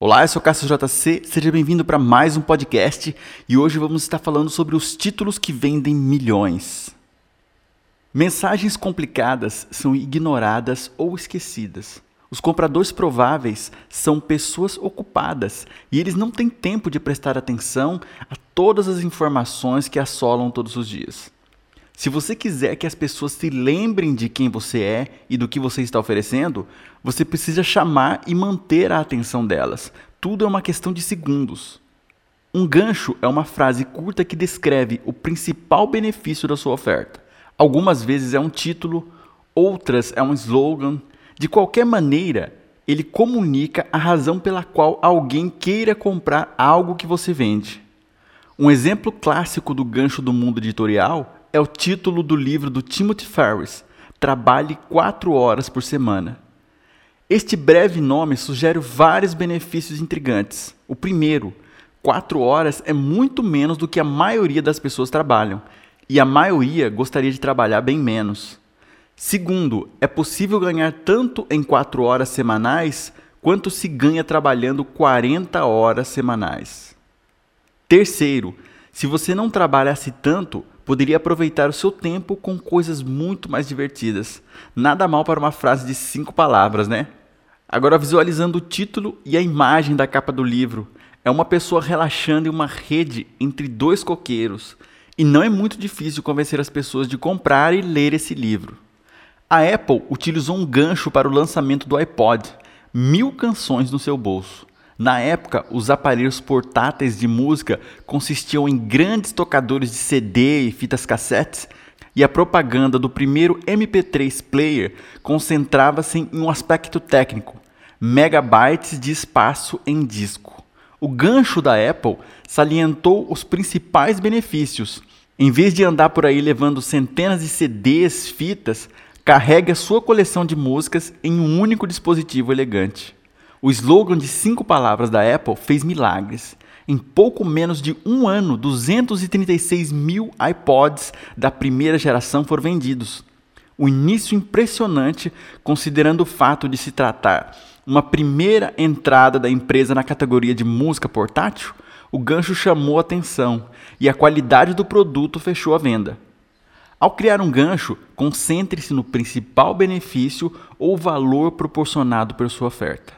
Olá, eu sou Cássio JC, seja bem-vindo para mais um podcast e hoje vamos estar falando sobre os títulos que vendem milhões. Mensagens complicadas são ignoradas ou esquecidas. Os compradores prováveis são pessoas ocupadas e eles não têm tempo de prestar atenção a todas as informações que assolam todos os dias. Se você quiser que as pessoas se lembrem de quem você é e do que você está oferecendo, você precisa chamar e manter a atenção delas. Tudo é uma questão de segundos. Um gancho é uma frase curta que descreve o principal benefício da sua oferta. Algumas vezes é um título, outras é um slogan. De qualquer maneira, ele comunica a razão pela qual alguém queira comprar algo que você vende. Um exemplo clássico do gancho do mundo editorial é o título do livro do Timothy Ferris, Trabalhe quatro horas por semana. Este breve nome sugere vários benefícios intrigantes. O primeiro, quatro horas é muito menos do que a maioria das pessoas trabalham, e a maioria gostaria de trabalhar bem menos. Segundo, é possível ganhar tanto em quatro horas semanais quanto se ganha trabalhando 40 horas semanais. Terceiro, se você não trabalhasse tanto, poderia aproveitar o seu tempo com coisas muito mais divertidas. Nada mal para uma frase de cinco palavras, né? Agora, visualizando o título e a imagem da capa do livro, é uma pessoa relaxando em uma rede entre dois coqueiros. E não é muito difícil convencer as pessoas de comprar e ler esse livro. A Apple utilizou um gancho para o lançamento do iPod, mil canções no seu bolso. Na época, os aparelhos portáteis de música consistiam em grandes tocadores de CD e fitas cassetes, e a propaganda do primeiro MP3 player concentrava-se em um aspecto técnico: megabytes de espaço em disco. O gancho da Apple salientou os principais benefícios. Em vez de andar por aí levando centenas de CDs, fitas, carregue a sua coleção de músicas em um único dispositivo elegante. O slogan de cinco palavras da Apple fez milagres. Em pouco menos de um ano, 236 mil iPods da primeira geração foram vendidos. O início impressionante, considerando o fato de se tratar uma primeira entrada da empresa na categoria de música portátil, o gancho chamou atenção e a qualidade do produto fechou a venda. Ao criar um gancho, concentre-se no principal benefício ou valor proporcionado por sua oferta.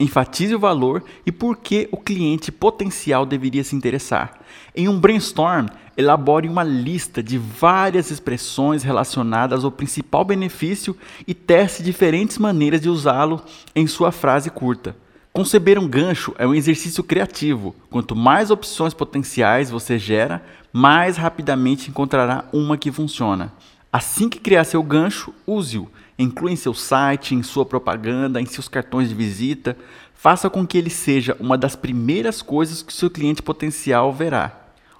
Enfatize o valor e por que o cliente potencial deveria se interessar. Em um brainstorm, elabore uma lista de várias expressões relacionadas ao principal benefício e teste diferentes maneiras de usá-lo em sua frase curta. Conceber um gancho é um exercício criativo. Quanto mais opções potenciais você gera, mais rapidamente encontrará uma que funciona. Assim que criar seu gancho, use-o Inclua em seu site, em sua propaganda, em seus cartões de visita. Faça com que ele seja uma das primeiras coisas que seu cliente potencial verá.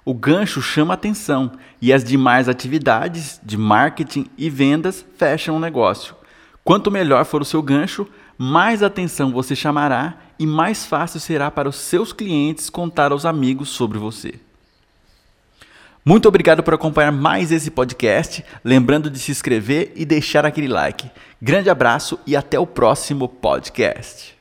O gancho chama atenção e as demais atividades de marketing e vendas fecham o negócio. Quanto melhor for o seu gancho, mais atenção você chamará e mais fácil será para os seus clientes contar aos amigos sobre você. Muito obrigado por acompanhar mais esse podcast. Lembrando de se inscrever e deixar aquele like. Grande abraço e até o próximo podcast.